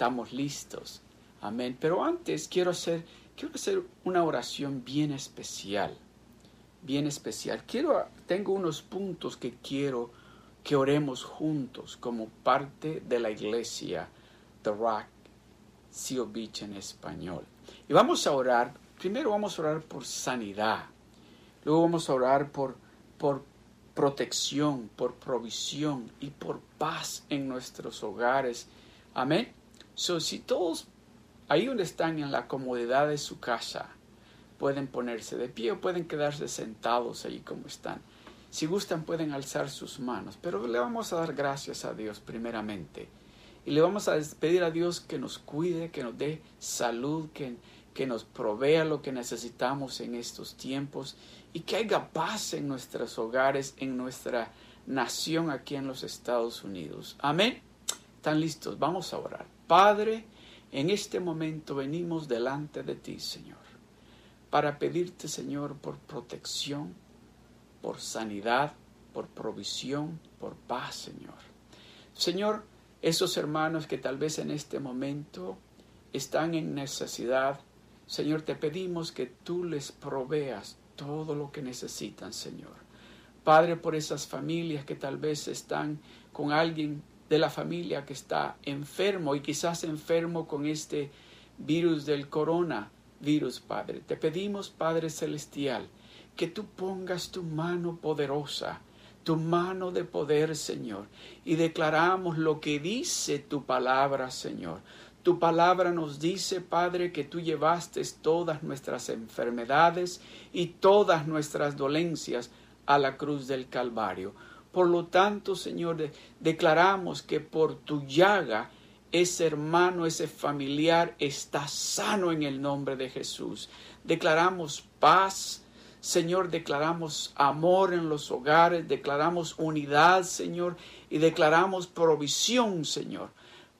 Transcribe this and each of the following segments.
Estamos listos. Amén. Pero antes quiero hacer, quiero hacer una oración bien especial. Bien especial. Quiero, tengo unos puntos que quiero que oremos juntos como parte de la iglesia The Rock Seal Beach en español. Y vamos a orar, primero vamos a orar por sanidad, luego vamos a orar por, por protección, por provisión y por paz en nuestros hogares. Amén. So, si todos ahí donde están en la comodidad de su casa, pueden ponerse de pie o pueden quedarse sentados ahí como están. Si gustan pueden alzar sus manos, pero le vamos a dar gracias a Dios primeramente. Y le vamos a pedir a Dios que nos cuide, que nos dé salud, que, que nos provea lo que necesitamos en estos tiempos y que haya paz en nuestros hogares, en nuestra nación aquí en los Estados Unidos. Amén. ¿Están listos? Vamos a orar. Padre, en este momento venimos delante de ti, Señor, para pedirte, Señor, por protección, por sanidad, por provisión, por paz, Señor. Señor, esos hermanos que tal vez en este momento están en necesidad, Señor, te pedimos que tú les proveas todo lo que necesitan, Señor. Padre, por esas familias que tal vez están con alguien de la familia que está enfermo y quizás enfermo con este virus del coronavirus, Padre. Te pedimos, Padre Celestial, que tú pongas tu mano poderosa, tu mano de poder, Señor, y declaramos lo que dice tu palabra, Señor. Tu palabra nos dice, Padre, que tú llevaste todas nuestras enfermedades y todas nuestras dolencias a la cruz del Calvario. Por lo tanto, Señor, declaramos que por tu llaga ese hermano, ese familiar está sano en el nombre de Jesús. Declaramos paz, Señor, declaramos amor en los hogares, declaramos unidad, Señor, y declaramos provisión, Señor.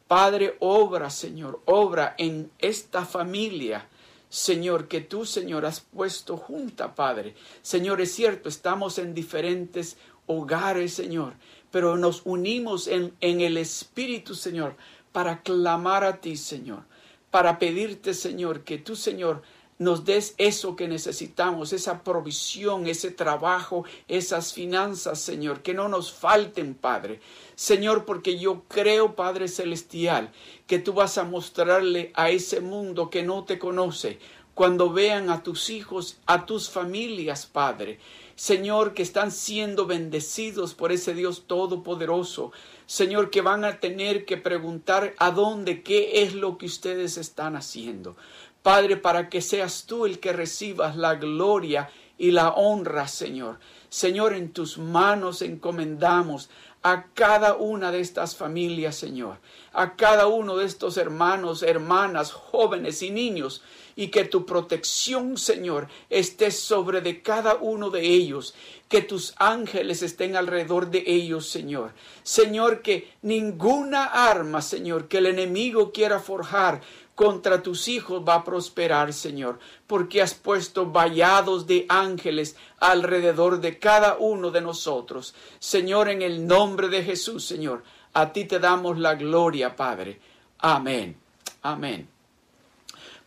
Padre, obra, Señor, obra en esta familia. Señor, que tú, Señor, has puesto junta, Padre. Señor, es cierto, estamos en diferentes hogares, Señor, pero nos unimos en, en el Espíritu, Señor, para clamar a ti, Señor, para pedirte, Señor, que tú, Señor, nos des eso que necesitamos, esa provisión, ese trabajo, esas finanzas, Señor, que no nos falten, Padre. Señor, porque yo creo, Padre Celestial, que tú vas a mostrarle a ese mundo que no te conoce, cuando vean a tus hijos, a tus familias, Padre. Señor, que están siendo bendecidos por ese Dios todopoderoso. Señor, que van a tener que preguntar a dónde, qué es lo que ustedes están haciendo. Padre, para que seas tú el que recibas la gloria y la honra, Señor. Señor, en tus manos encomendamos a cada una de estas familias, Señor, a cada uno de estos hermanos, hermanas, jóvenes y niños, y que tu protección, Señor, esté sobre de cada uno de ellos, que tus ángeles estén alrededor de ellos, Señor. Señor, que ninguna arma, Señor, que el enemigo quiera forjar contra tus hijos va a prosperar, Señor, porque has puesto vallados de ángeles alrededor de cada uno de nosotros. Señor, en el nombre de Jesús, Señor, a ti te damos la gloria, Padre. Amén. Amén.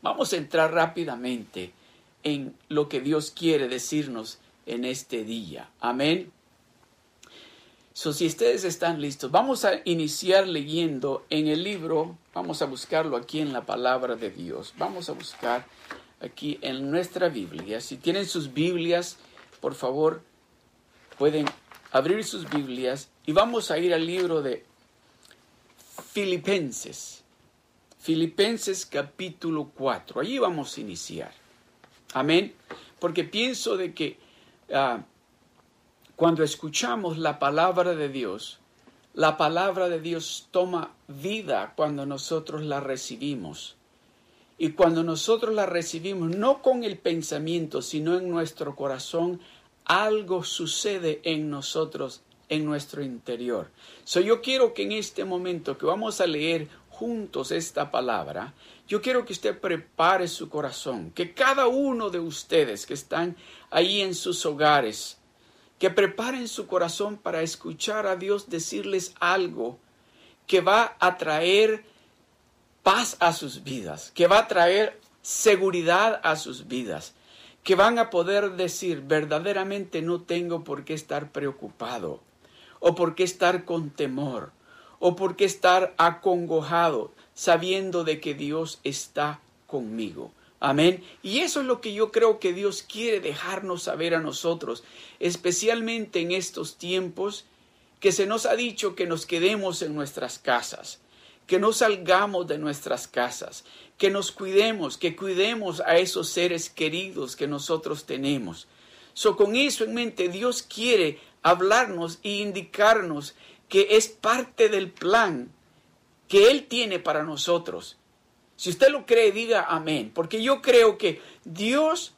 Vamos a entrar rápidamente en lo que Dios quiere decirnos en este día. Amén. So, si ustedes están listos, vamos a iniciar leyendo en el libro, vamos a buscarlo aquí en la palabra de Dios, vamos a buscar aquí en nuestra Biblia. Si tienen sus Biblias, por favor, pueden abrir sus Biblias y vamos a ir al libro de Filipenses. Filipenses capítulo 4. Allí vamos a iniciar. Amén. Porque pienso de que ah, cuando escuchamos la palabra de Dios, la palabra de Dios toma vida cuando nosotros la recibimos. Y cuando nosotros la recibimos, no con el pensamiento, sino en nuestro corazón, algo sucede en nosotros, en nuestro interior. So, yo quiero que en este momento que vamos a leer juntos esta palabra, yo quiero que usted prepare su corazón, que cada uno de ustedes que están ahí en sus hogares, que preparen su corazón para escuchar a Dios decirles algo que va a traer paz a sus vidas, que va a traer seguridad a sus vidas, que van a poder decir verdaderamente no tengo por qué estar preocupado, o por qué estar con temor, o por qué estar acongojado, sabiendo de que Dios está conmigo. Amén. Y eso es lo que yo creo que Dios quiere dejarnos saber a nosotros, especialmente en estos tiempos que se nos ha dicho que nos quedemos en nuestras casas, que no salgamos de nuestras casas, que nos cuidemos, que cuidemos a esos seres queridos que nosotros tenemos. So, con eso en mente, Dios quiere hablarnos e indicarnos que es parte del plan que Él tiene para nosotros. Si usted lo cree, diga amén, porque yo creo que Dios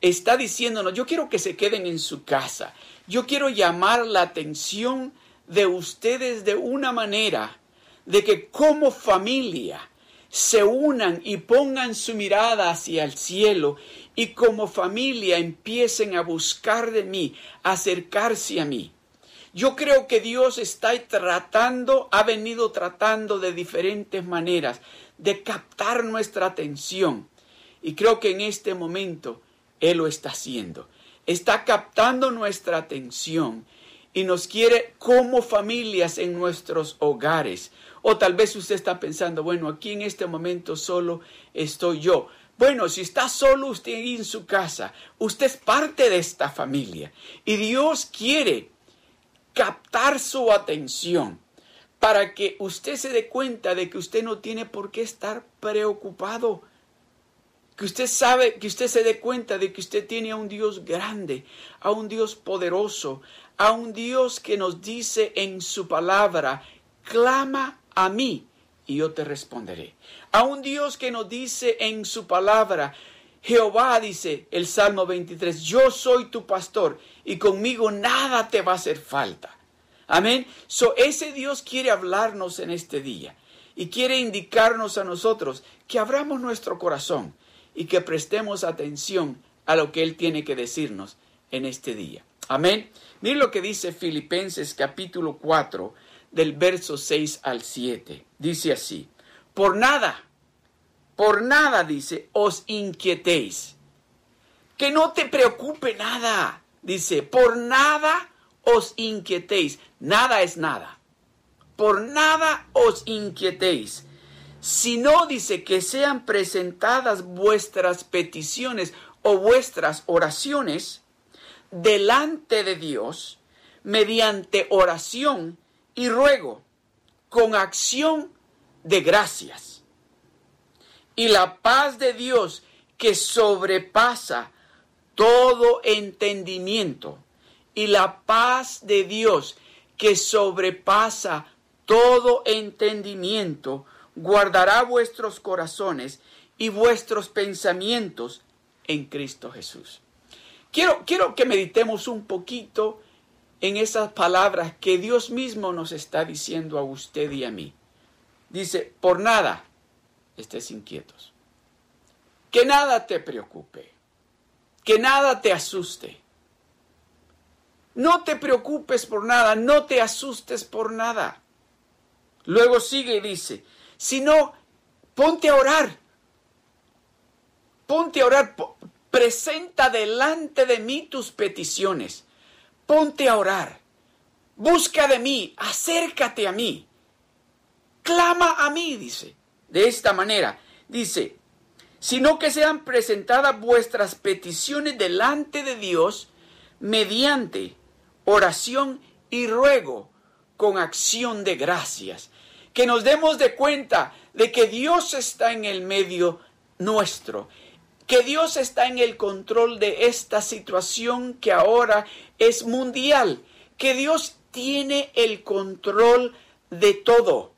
está diciéndonos, yo quiero que se queden en su casa, yo quiero llamar la atención de ustedes de una manera de que como familia se unan y pongan su mirada hacia el cielo y como familia empiecen a buscar de mí, acercarse a mí. Yo creo que Dios está tratando, ha venido tratando de diferentes maneras de captar nuestra atención. Y creo que en este momento Él lo está haciendo. Está captando nuestra atención y nos quiere como familias en nuestros hogares. O tal vez usted está pensando, bueno, aquí en este momento solo estoy yo. Bueno, si está solo usted en su casa, usted es parte de esta familia y Dios quiere captar su atención para que usted se dé cuenta de que usted no tiene por qué estar preocupado. Que usted sabe, que usted se dé cuenta de que usted tiene a un Dios grande, a un Dios poderoso, a un Dios que nos dice en su palabra, clama a mí y yo te responderé. A un Dios que nos dice en su palabra, Jehová dice el Salmo 23, yo soy tu pastor y conmigo nada te va a hacer falta. Amén. So, ese Dios quiere hablarnos en este día y quiere indicarnos a nosotros que abramos nuestro corazón y que prestemos atención a lo que Él tiene que decirnos en este día. Amén. Miren lo que dice Filipenses capítulo 4, del verso 6 al 7. Dice así, por nada, por nada, dice, os inquietéis. Que no te preocupe nada, dice, por nada os inquietéis. Nada es nada. Por nada os inquietéis. Si no, dice, que sean presentadas vuestras peticiones o vuestras oraciones delante de Dios mediante oración y ruego con acción de gracias. Y la paz de Dios que sobrepasa todo entendimiento y la paz de Dios que sobrepasa todo entendimiento guardará vuestros corazones y vuestros pensamientos en Cristo Jesús. Quiero, quiero que meditemos un poquito en esas palabras que Dios mismo nos está diciendo a usted y a mí. Dice, por nada estés inquietos. Que nada te preocupe. Que nada te asuste. No te preocupes por nada, no te asustes por nada. Luego sigue y dice, sino ponte a orar. Ponte a orar, presenta delante de mí tus peticiones ponte a orar, busca de mí, acércate a mí, clama a mí, dice. De esta manera, dice, sino que sean presentadas vuestras peticiones delante de Dios mediante oración y ruego con acción de gracias. Que nos demos de cuenta de que Dios está en el medio nuestro que Dios está en el control de esta situación que ahora es mundial, que Dios tiene el control de todo,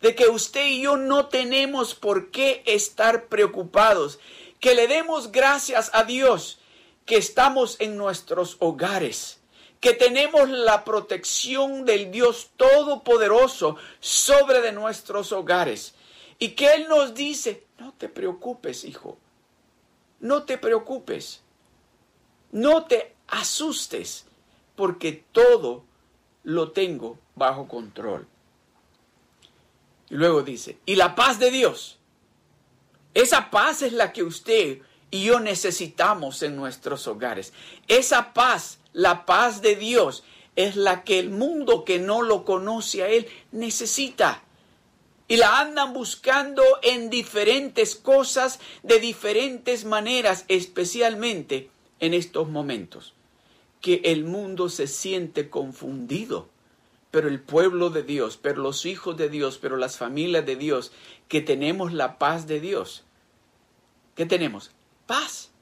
de que usted y yo no tenemos por qué estar preocupados, que le demos gracias a Dios que estamos en nuestros hogares, que tenemos la protección del Dios Todopoderoso sobre de nuestros hogares y que Él nos dice, no te preocupes, hijo, no te preocupes, no te asustes, porque todo lo tengo bajo control. Y luego dice, y la paz de Dios. Esa paz es la que usted y yo necesitamos en nuestros hogares. Esa paz, la paz de Dios, es la que el mundo que no lo conoce a Él necesita. Y la andan buscando en diferentes cosas, de diferentes maneras, especialmente en estos momentos, que el mundo se siente confundido. Pero el pueblo de Dios, pero los hijos de Dios, pero las familias de Dios, que tenemos la paz de Dios. ¿Qué tenemos? Paz.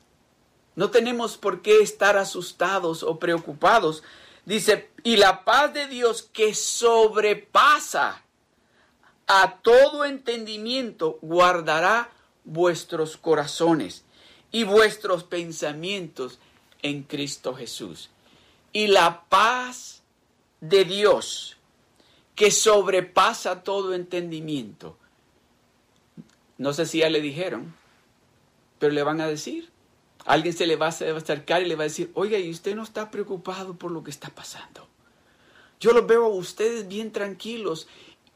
No tenemos por qué estar asustados o preocupados. Dice, y la paz de Dios que sobrepasa a todo entendimiento guardará vuestros corazones y vuestros pensamientos en Cristo Jesús. Y la paz de Dios, que sobrepasa todo entendimiento. No sé si ya le dijeron, pero le van a decir. Alguien se le va a acercar y le va a decir, oiga, ¿y usted no está preocupado por lo que está pasando? Yo los veo a ustedes bien tranquilos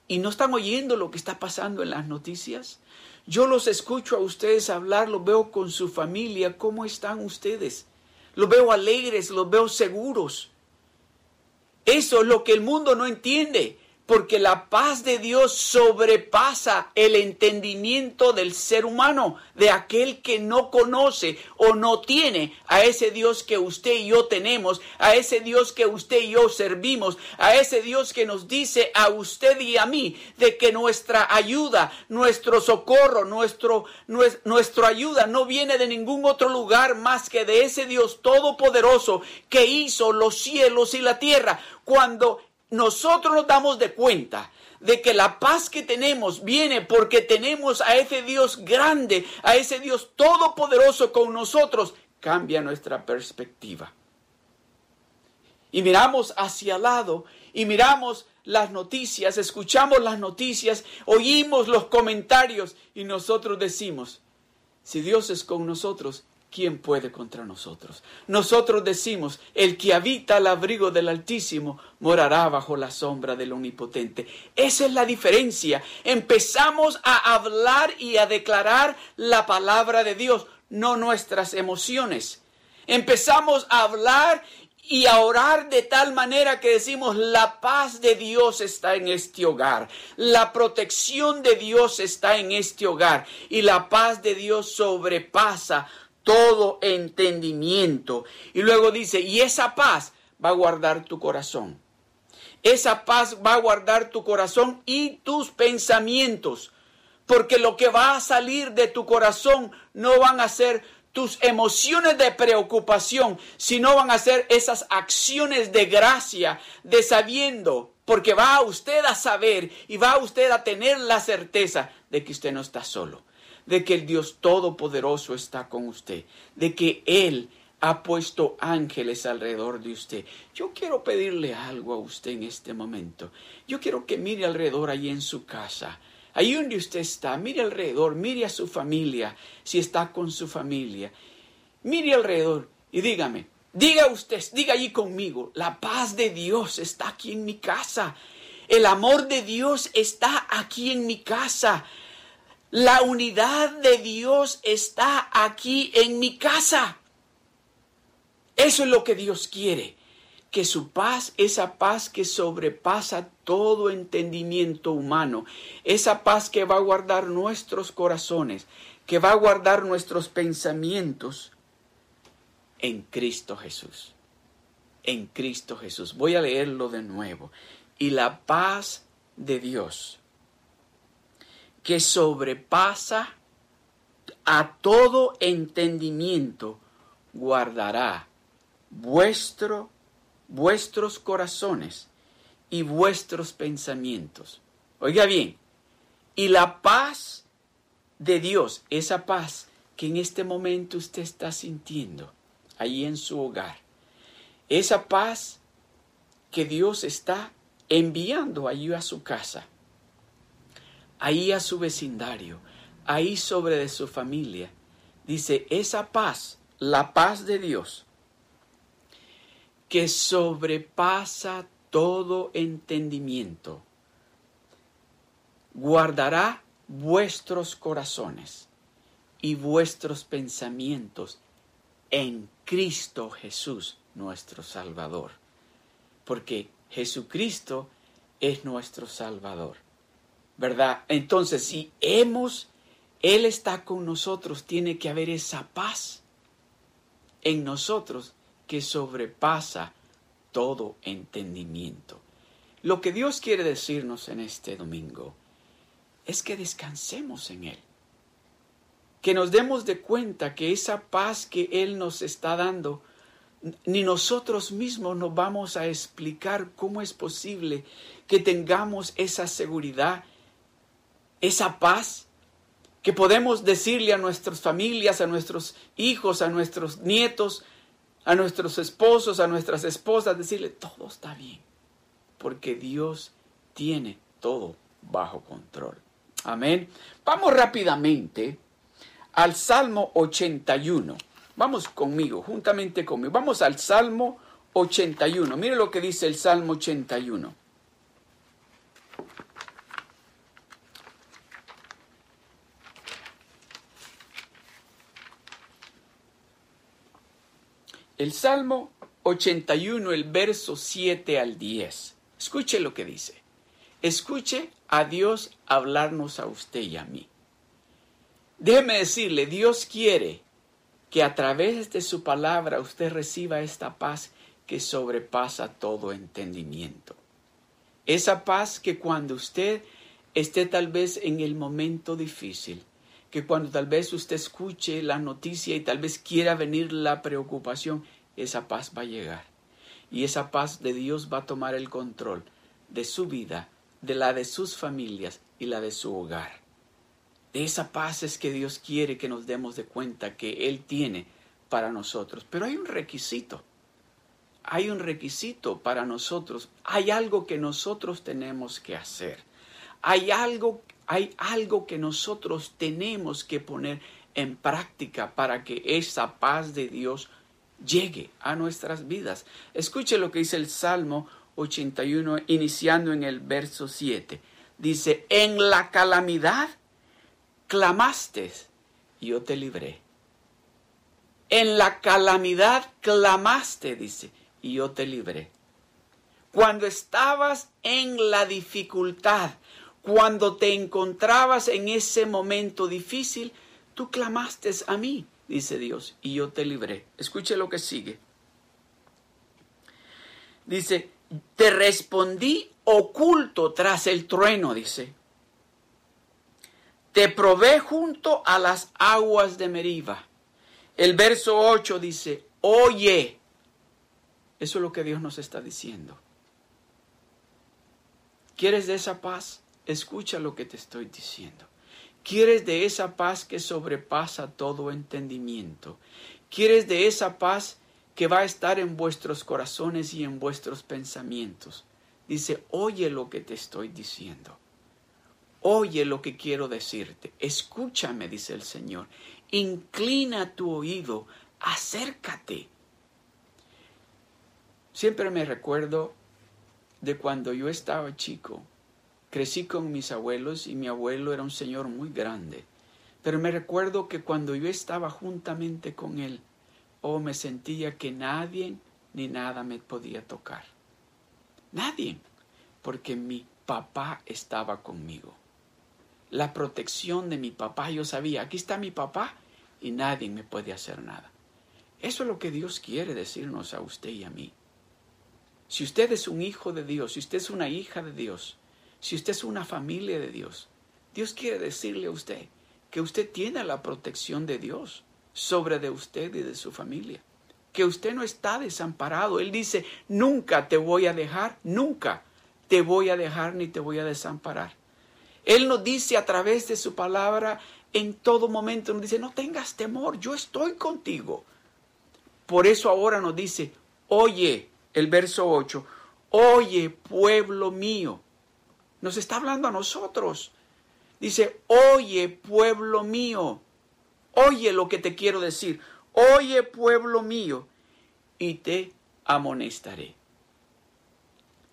y no están oyendo lo que está pasando en las noticias. Yo los escucho a ustedes hablar, los veo con su familia, ¿cómo están ustedes? Los veo alegres, los veo seguros. Eso es lo que el mundo no entiende porque la paz de Dios sobrepasa el entendimiento del ser humano, de aquel que no conoce o no tiene a ese Dios que usted y yo tenemos, a ese Dios que usted y yo servimos, a ese Dios que nos dice a usted y a mí de que nuestra ayuda, nuestro socorro, nuestro, nuestra ayuda no viene de ningún otro lugar más que de ese Dios todopoderoso que hizo los cielos y la tierra. Cuando nosotros nos damos de cuenta de que la paz que tenemos viene porque tenemos a ese Dios grande, a ese Dios todopoderoso con nosotros, cambia nuestra perspectiva. Y miramos hacia el lado y miramos las noticias, escuchamos las noticias, oímos los comentarios y nosotros decimos, si Dios es con nosotros, ¿quién puede contra nosotros? Nosotros decimos, el que habita al abrigo del Altísimo morará bajo la sombra del Omnipotente. Esa es la diferencia. Empezamos a hablar y a declarar la palabra de Dios, no nuestras emociones. Empezamos a hablar y a orar de tal manera que decimos, la paz de Dios está en este hogar, la protección de Dios está en este hogar y la paz de Dios sobrepasa todo entendimiento. Y luego dice, y esa paz va a guardar tu corazón. Esa paz va a guardar tu corazón y tus pensamientos. Porque lo que va a salir de tu corazón no van a ser tus emociones de preocupación, sino van a ser esas acciones de gracia, de sabiendo, porque va usted a saber y va usted a tener la certeza de que usted no está solo de que el Dios Todopoderoso está con usted, de que Él ha puesto ángeles alrededor de usted. Yo quiero pedirle algo a usted en este momento. Yo quiero que mire alrededor ahí en su casa. Ahí donde usted está, mire alrededor, mire a su familia, si está con su familia. Mire alrededor y dígame, diga usted, diga allí conmigo, la paz de Dios está aquí en mi casa. El amor de Dios está aquí en mi casa. La unidad de Dios está aquí en mi casa. Eso es lo que Dios quiere. Que su paz, esa paz que sobrepasa todo entendimiento humano, esa paz que va a guardar nuestros corazones, que va a guardar nuestros pensamientos en Cristo Jesús. En Cristo Jesús. Voy a leerlo de nuevo. Y la paz de Dios que sobrepasa a todo entendimiento, guardará vuestro, vuestros corazones y vuestros pensamientos. Oiga bien, y la paz de Dios, esa paz que en este momento usted está sintiendo ahí en su hogar, esa paz que Dios está enviando allí a su casa, ahí a su vecindario, ahí sobre de su familia. Dice, esa paz, la paz de Dios, que sobrepasa todo entendimiento, guardará vuestros corazones y vuestros pensamientos en Cristo Jesús, nuestro Salvador. Porque Jesucristo es nuestro Salvador. ¿Verdad? Entonces, si hemos, Él está con nosotros, tiene que haber esa paz en nosotros que sobrepasa todo entendimiento. Lo que Dios quiere decirnos en este domingo es que descansemos en Él, que nos demos de cuenta que esa paz que Él nos está dando, ni nosotros mismos nos vamos a explicar cómo es posible que tengamos esa seguridad, esa paz, que podemos decirle a nuestras familias, a nuestros hijos, a nuestros nietos, a nuestros esposos, a nuestras esposas, decirle, todo está bien, porque Dios tiene todo bajo control. Amén. Vamos rápidamente al Salmo 81. Vamos conmigo, juntamente conmigo. Vamos al Salmo 81. Mire lo que dice el Salmo 81. El Salmo 81, el verso 7 al 10. Escuche lo que dice. Escuche a Dios hablarnos a usted y a mí. Déjeme decirle, Dios quiere que a través de su palabra usted reciba esta paz que sobrepasa todo entendimiento. Esa paz que cuando usted esté tal vez en el momento difícil, que cuando tal vez usted escuche la noticia y tal vez quiera venir la preocupación, esa paz va a llegar. Y esa paz de Dios va a tomar el control de su vida, de la de sus familias y la de su hogar. De esa paz es que Dios quiere que nos demos de cuenta que Él tiene para nosotros. Pero hay un requisito. Hay un requisito para nosotros. Hay algo que nosotros tenemos que hacer. Hay algo hay algo que nosotros tenemos que poner en práctica para que esa paz de Dios llegue a nuestras vidas. Escuche lo que dice el Salmo 81, iniciando en el verso 7. Dice, en la calamidad clamaste y yo te libré. En la calamidad clamaste, dice, y yo te libré. Cuando estabas en la dificultad, cuando te encontrabas en ese momento difícil, tú clamaste a mí, dice Dios, y yo te libré. Escuche lo que sigue. Dice, te respondí oculto tras el trueno, dice. Te probé junto a las aguas de Meriba. El verso 8 dice, oye. Eso es lo que Dios nos está diciendo. ¿Quieres de esa paz? Escucha lo que te estoy diciendo. ¿Quieres de esa paz que sobrepasa todo entendimiento? ¿Quieres de esa paz que va a estar en vuestros corazones y en vuestros pensamientos? Dice, oye lo que te estoy diciendo. Oye lo que quiero decirte. Escúchame, dice el Señor. Inclina tu oído. Acércate. Siempre me recuerdo de cuando yo estaba chico Crecí con mis abuelos y mi abuelo era un señor muy grande. Pero me recuerdo que cuando yo estaba juntamente con él, oh, me sentía que nadie ni nada me podía tocar. Nadie, porque mi papá estaba conmigo. La protección de mi papá, yo sabía, aquí está mi papá y nadie me puede hacer nada. Eso es lo que Dios quiere decirnos a usted y a mí. Si usted es un hijo de Dios, si usted es una hija de Dios, si usted es una familia de Dios, Dios quiere decirle a usted que usted tiene la protección de Dios sobre de usted y de su familia. Que usted no está desamparado. Él dice, nunca te voy a dejar, nunca te voy a dejar ni te voy a desamparar. Él nos dice a través de su palabra en todo momento, nos dice, no tengas temor, yo estoy contigo. Por eso ahora nos dice, oye, el verso 8, oye pueblo mío, nos está hablando a nosotros. Dice, oye pueblo mío, oye lo que te quiero decir, oye pueblo mío, y te amonestaré.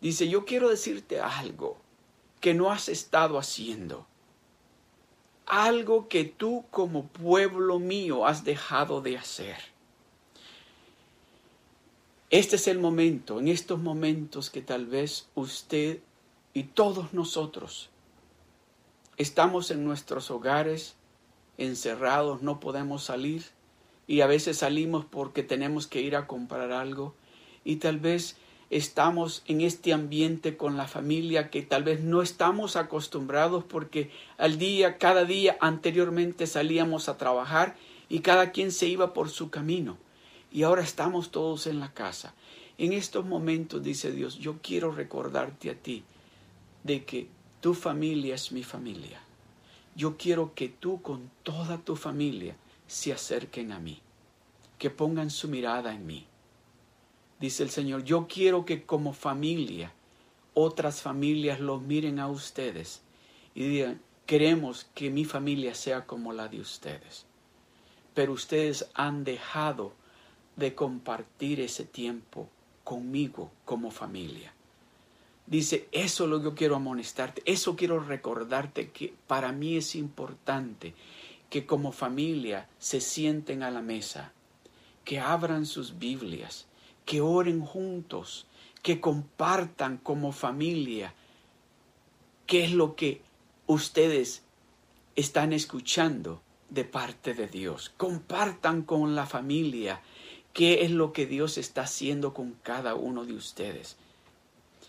Dice, yo quiero decirte algo que no has estado haciendo. Algo que tú como pueblo mío has dejado de hacer. Este es el momento, en estos momentos que tal vez usted y todos nosotros estamos en nuestros hogares encerrados, no podemos salir y a veces salimos porque tenemos que ir a comprar algo y tal vez estamos en este ambiente con la familia que tal vez no estamos acostumbrados porque al día, cada día anteriormente salíamos a trabajar y cada quien se iba por su camino. Y ahora estamos todos en la casa. En estos momentos, dice Dios, yo quiero recordarte a ti de que tu familia es mi familia. Yo quiero que tú con toda tu familia se acerquen a mí, que pongan su mirada en mí dice el Señor, yo quiero que como familia otras familias los miren a ustedes y digan, queremos que mi familia sea como la de ustedes. Pero ustedes han dejado de compartir ese tiempo conmigo como familia. Dice, eso lo que yo quiero amonestarte, eso quiero recordarte que para mí es importante que como familia se sienten a la mesa, que abran sus Biblias, que oren juntos, que compartan como familia qué es lo que ustedes están escuchando de parte de Dios. Compartan con la familia qué es lo que Dios está haciendo con cada uno de ustedes.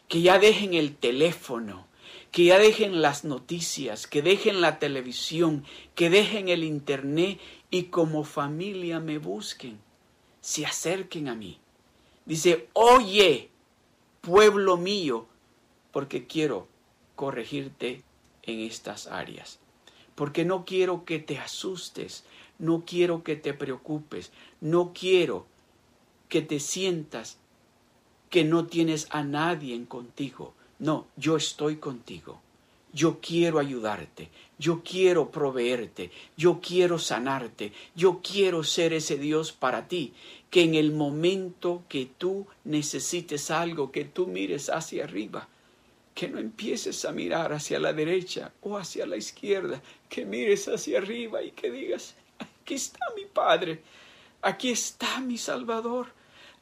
Que ya dejen el teléfono, que ya dejen las noticias, que dejen la televisión, que dejen el internet y como familia me busquen, se acerquen a mí Dice, oye, pueblo mío, porque quiero corregirte en estas áreas. Porque no quiero que te asustes, no quiero que te preocupes, no quiero que te sientas que no tienes a nadie contigo. No, yo estoy contigo. Yo quiero ayudarte, yo quiero proveerte, yo quiero sanarte, yo quiero ser ese Dios para ti que en el momento que tú necesites algo, que tú mires hacia arriba, que no empieces a mirar hacia la derecha o hacia la izquierda, que mires hacia arriba y que digas, aquí está mi Padre, aquí está mi Salvador,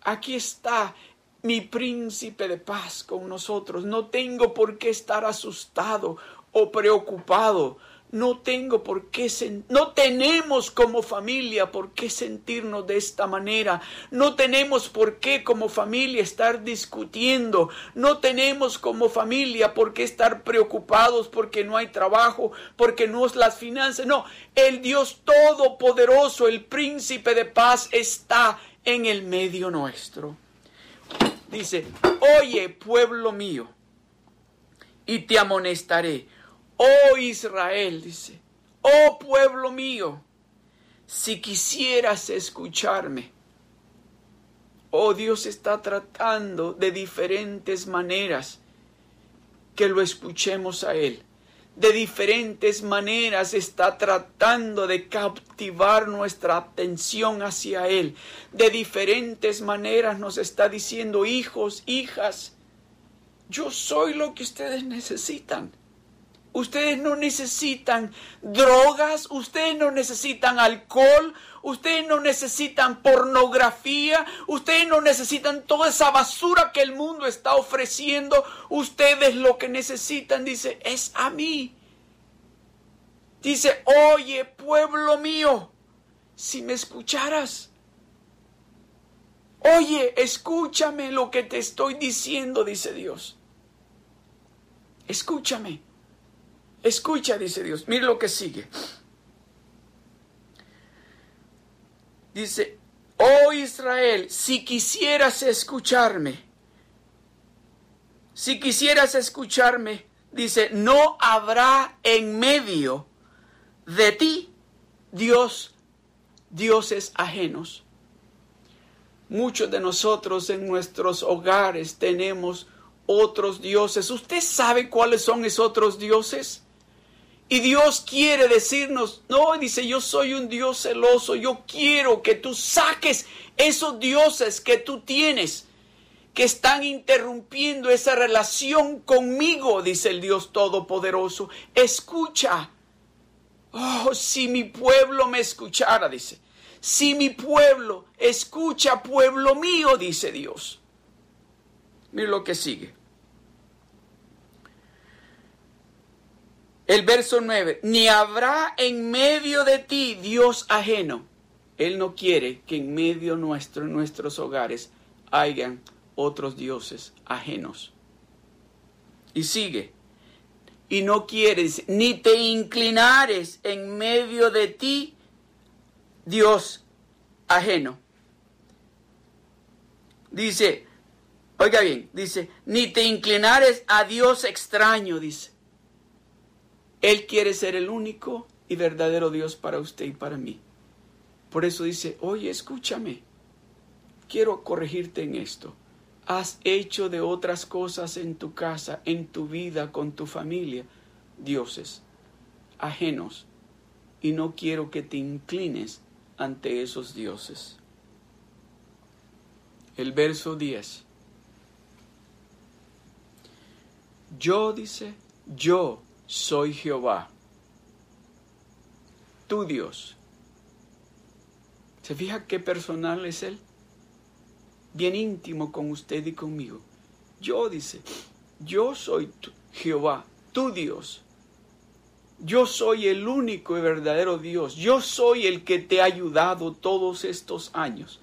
aquí está mi príncipe de paz con nosotros. No tengo por qué estar asustado o preocupado no tengo por qué, no tenemos como familia por qué sentirnos de esta manera, no tenemos por qué como familia estar discutiendo, no tenemos como familia por qué estar preocupados porque no hay trabajo, porque no es las finanzas, no, el Dios Todopoderoso, el Príncipe de paz está en el medio nuestro. Dice, oye pueblo mío, y te amonestaré Oh Israel, dice, oh pueblo mío, si quisieras escucharme. Oh Dios está tratando de diferentes maneras que lo escuchemos a Él. De diferentes maneras está tratando de captivar nuestra atención hacia Él. De diferentes maneras nos está diciendo, hijos, hijas, yo soy lo que ustedes necesitan. Ustedes no necesitan drogas, ustedes no necesitan alcohol, ustedes no necesitan pornografía, ustedes no necesitan toda esa basura que el mundo está ofreciendo. Ustedes lo que necesitan, dice, es a mí. Dice, oye pueblo mío, si me escucharas. Oye, escúchame lo que te estoy diciendo, dice Dios. Escúchame. Escucha, dice Dios. Mire lo que sigue. Dice, oh Israel, si quisieras escucharme, si quisieras escucharme, dice, no habrá en medio de ti Dios, dioses ajenos. Muchos de nosotros en nuestros hogares tenemos otros dioses. ¿Usted sabe cuáles son esos otros dioses? Y Dios quiere decirnos, no, dice, yo soy un Dios celoso, yo quiero que tú saques esos dioses que tú tienes, que están interrumpiendo esa relación conmigo, dice el Dios Todopoderoso. Escucha. Oh, si mi pueblo me escuchara, dice. Si mi pueblo escucha, pueblo mío, dice Dios. Mira lo que sigue. El verso 9, ni habrá en medio de ti Dios ajeno. Él no quiere que en medio nuestro, en nuestros hogares, hayan otros dioses ajenos. Y sigue, y no quieres, ni te inclinares en medio de ti Dios ajeno. Dice, oiga bien, dice, ni te inclinares a Dios extraño, dice. Él quiere ser el único y verdadero Dios para usted y para mí. Por eso dice, oye, escúchame, quiero corregirte en esto. Has hecho de otras cosas en tu casa, en tu vida, con tu familia, dioses ajenos, y no quiero que te inclines ante esos dioses. El verso 10. Yo, dice, yo soy Jehová, tu Dios. ¿Se fija qué personal es Él? Bien íntimo con usted y conmigo. Yo, dice, yo soy Jehová, tu Dios. Yo soy el único y verdadero Dios. Yo soy el que te ha ayudado todos estos años.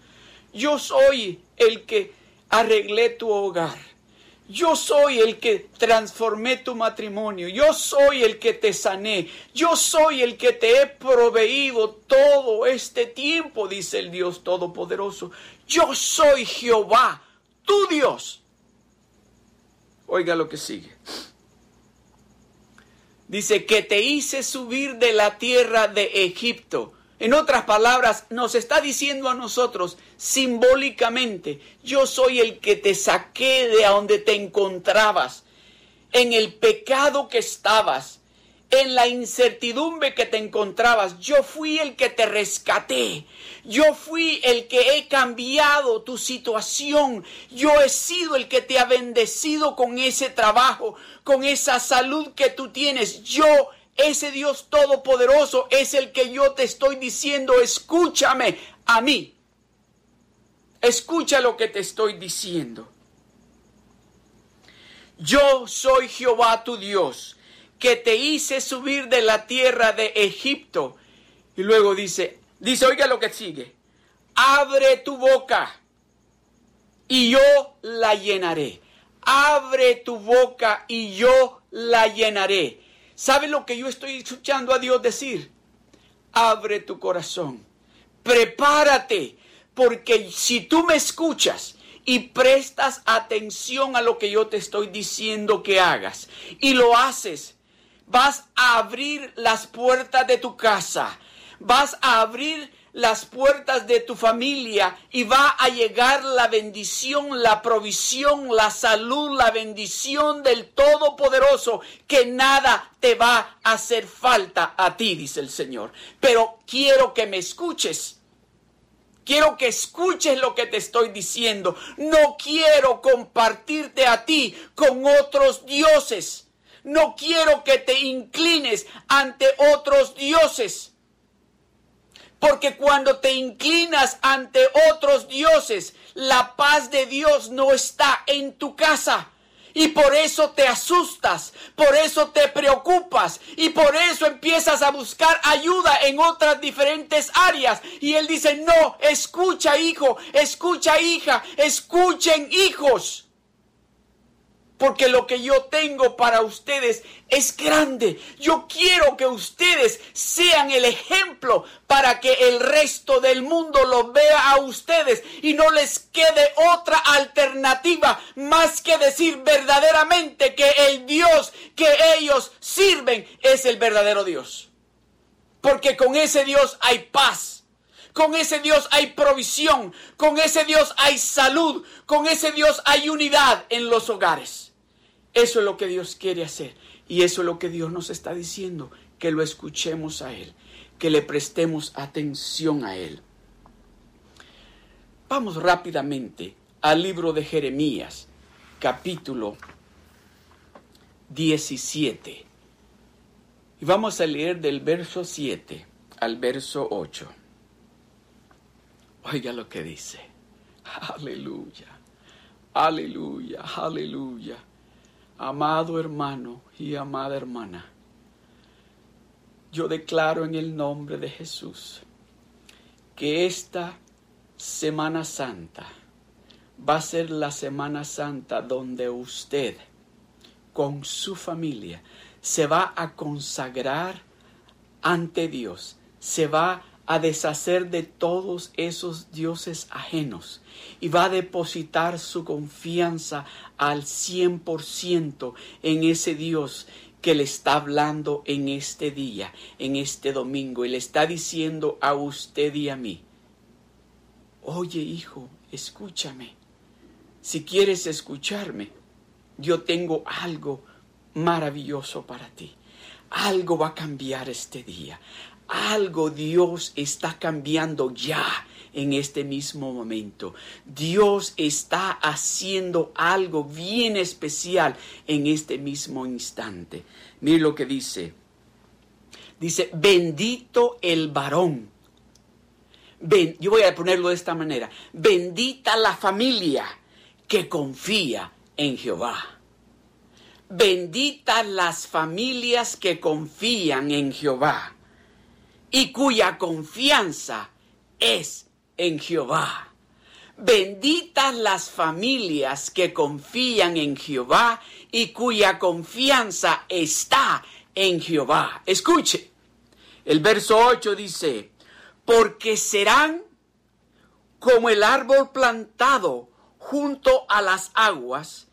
Yo soy el que arreglé tu hogar. Yo soy el que transformé tu matrimonio. Yo soy el que te sané. Yo soy el que te he proveído todo este tiempo, dice el Dios Todopoderoso. Yo soy Jehová, tu Dios. Oiga lo que sigue. Dice que te hice subir de la tierra de Egipto en otras palabras, nos está diciendo a nosotros simbólicamente, yo soy el que te saqué de donde te encontrabas, en el pecado que estabas, en la incertidumbre que te encontrabas. Yo fui el que te rescaté. Yo fui el que he cambiado tu situación. Yo he sido el que te ha bendecido con ese trabajo, con esa salud que tú tienes. Yo ese Dios todopoderoso es el que yo te estoy diciendo, escúchame a mí. Escucha lo que te estoy diciendo. Yo soy Jehová tu Dios, que te hice subir de la tierra de Egipto. Y luego dice, dice, oiga lo que sigue. Abre tu boca y yo la llenaré. Abre tu boca y yo la llenaré. ¿Sabe lo que yo estoy escuchando a Dios decir? Abre tu corazón, prepárate, porque si tú me escuchas y prestas atención a lo que yo te estoy diciendo que hagas y lo haces, vas a abrir las puertas de tu casa, vas a abrir las puertas de tu familia y va a llegar la bendición, la provisión, la salud, la bendición del Todopoderoso, que nada te va a hacer falta a ti, dice el Señor. Pero quiero que me escuches. Quiero que escuches lo que te estoy diciendo. No quiero compartirte a ti con otros dioses. No quiero que te inclines ante otros dioses. Porque cuando te inclinas ante otros dioses, la paz de Dios no está en tu casa. Y por eso te asustas, por eso te preocupas y por eso empiezas a buscar ayuda en otras diferentes áreas. Y Él dice, no, escucha hijo, escucha hija, escuchen hijos porque lo que yo tengo para ustedes es grande. Yo quiero que ustedes sean el ejemplo para que el resto del mundo lo vea a ustedes y no les quede otra alternativa más que decir verdaderamente que el Dios que ellos sirven es el verdadero Dios. Porque con ese Dios hay paz. Con ese Dios hay provisión, con ese Dios hay salud, con ese Dios hay unidad en los hogares. Eso es lo que Dios quiere hacer. Y eso es lo que Dios nos está diciendo, que lo escuchemos a Él, que le prestemos atención a Él. Vamos rápidamente al libro de Jeremías, capítulo 17. Y vamos a leer del verso 7 al verso 8. Oiga lo que dice. Aleluya, aleluya, aleluya. Amado hermano y amada hermana, yo declaro en el nombre de Jesús que esta Semana Santa va a ser la Semana Santa donde usted con su familia se va a consagrar ante Dios, se va a deshacer de todos esos dioses ajenos y va a depositar su confianza al cien por ciento en ese Dios que le está hablando en este día, en este domingo, y le está diciendo a usted y a mí, oye hijo, escúchame, si quieres escucharme, yo tengo algo maravilloso para ti. Algo va a cambiar este día. Algo Dios está cambiando ya en este mismo momento. Dios está haciendo algo bien especial en este mismo instante. Mire lo que dice. Dice, bendito el varón. yo voy a ponerlo de esta manera. Bendita la familia que confía en Jehová. Benditas las familias que confían en Jehová y cuya confianza es en Jehová. Benditas las familias que confían en Jehová y cuya confianza está en Jehová. Escuche, el verso 8 dice, porque serán como el árbol plantado junto a las aguas,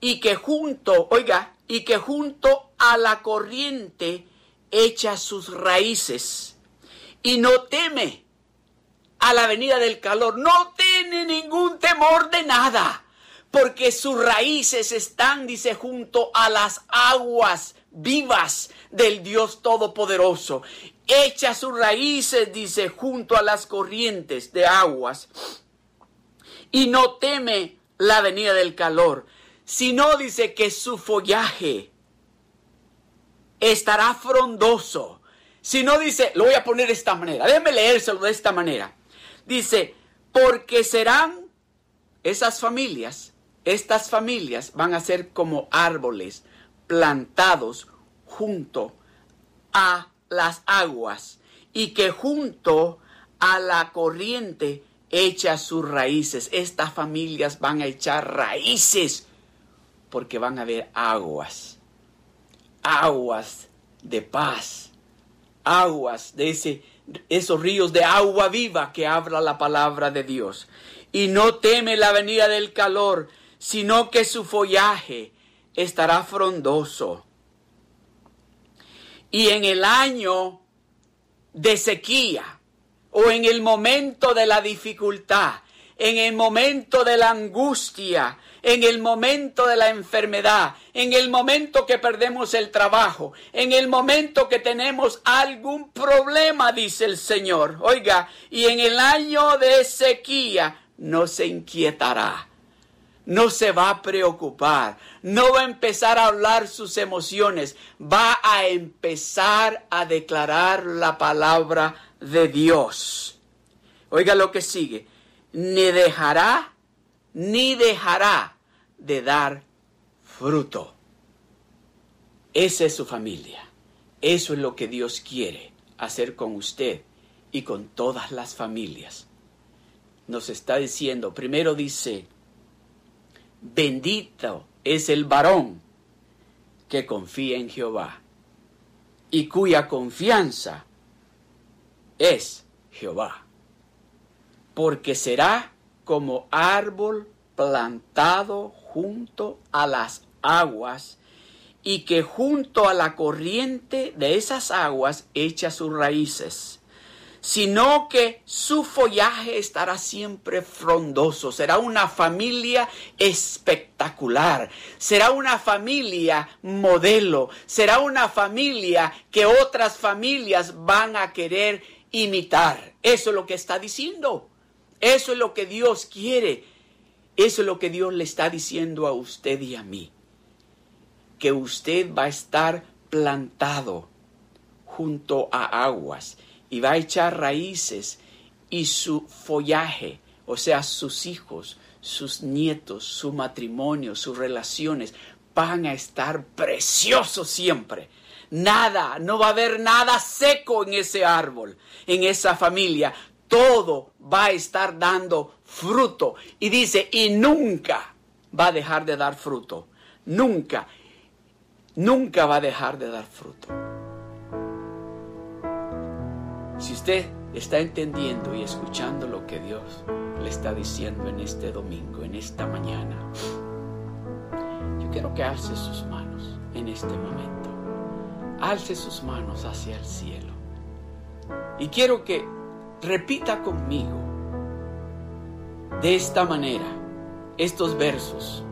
y que junto, oiga, y que junto a la corriente echa sus raíces y no teme a la venida del calor, no tiene ningún temor de nada, porque sus raíces están, dice, junto a las aguas vivas del Dios Todopoderoso. Echa sus raíces, dice, junto a las corrientes de aguas y no teme la venida del calor sino dice que su follaje estará frondoso. Si no dice, lo voy a poner de esta manera, déjeme leérselo de esta manera. Dice, porque serán esas familias, estas familias van a ser como árboles plantados junto a las aguas y que junto a la corriente echa sus raíces. Estas familias van a echar raíces porque van a haber aguas, aguas de paz, aguas de ese, esos ríos de agua viva que habla la palabra de Dios. Y no teme la venida del calor, sino que su follaje estará frondoso. Y en el año de sequía o en el momento de la dificultad, en el momento de la angustia, en el momento de la enfermedad, en el momento que perdemos el trabajo, en el momento que tenemos algún problema, dice el Señor. Oiga, y en el año de sequía no se inquietará, no se va a preocupar, no va a empezar a hablar sus emociones, va a empezar a declarar la palabra de Dios. Oiga lo que sigue, ni dejará, ni dejará de dar fruto. Esa es su familia. Eso es lo que Dios quiere hacer con usted y con todas las familias. Nos está diciendo, primero dice, bendito es el varón que confía en Jehová y cuya confianza es Jehová, porque será como árbol plantado junto a las aguas y que junto a la corriente de esas aguas echa sus raíces, sino que su follaje estará siempre frondoso, será una familia espectacular, será una familia modelo, será una familia que otras familias van a querer imitar. Eso es lo que está diciendo. Eso es lo que Dios quiere Eso es lo que Dios le está diciendo a usted y a mí. Que usted va a estar plantado junto a aguas y va a echar raíces y su follaje, o sea, sus hijos, sus nietos, su matrimonio, sus relaciones, van a estar preciosos siempre. Nada, no va a haber nada seco en ese árbol, en esa familia. Todo va a estar dando fruto. Y dice, y nunca va a dejar de dar fruto. Nunca, nunca va a dejar de dar fruto. Si usted está entendiendo y escuchando lo que Dios le está diciendo en este domingo, en esta mañana, yo quiero que alce sus manos en este momento. Alce sus manos hacia el cielo. Y quiero que repita conmigo de esta manera estos versos.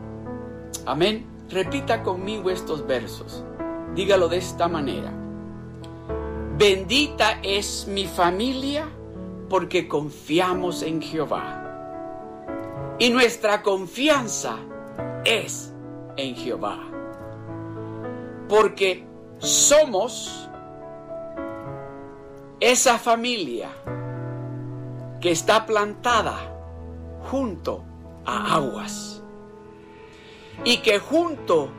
Amén. Repita conmigo estos versos. Dígalo de esta manera. Bendita es mi familia porque confiamos en Jehová. Y nuestra confianza es en Jehová. Porque somos esa familia que está plantada junto a aguas y que junto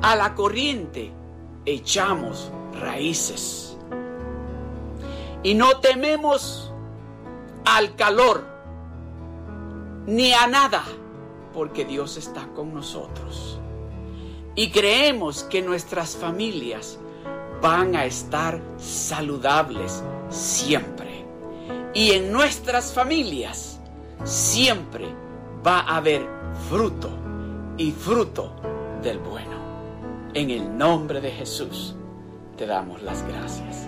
a la corriente echamos raíces. Y no tememos al calor ni a nada, porque Dios está con nosotros. Y creemos que nuestras familias van a estar saludables siempre. Y en nuestras familias siempre va a haber fruto y fruto del bueno. En el nombre de Jesús te damos las gracias.